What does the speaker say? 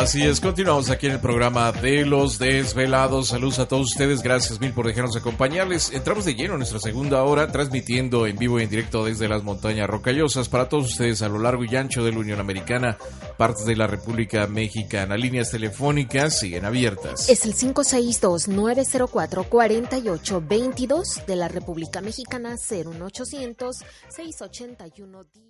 Así es, continuamos aquí en el programa de los desvelados. Saludos a todos ustedes, gracias mil por dejarnos acompañarles. Entramos de lleno en nuestra segunda hora, transmitiendo en vivo y en directo desde las montañas rocallosas para todos ustedes a lo largo y ancho de la Unión Americana, partes de la República Mexicana. Líneas telefónicas siguen abiertas. Es el 562-904-4822 de la República Mexicana, 01800-681.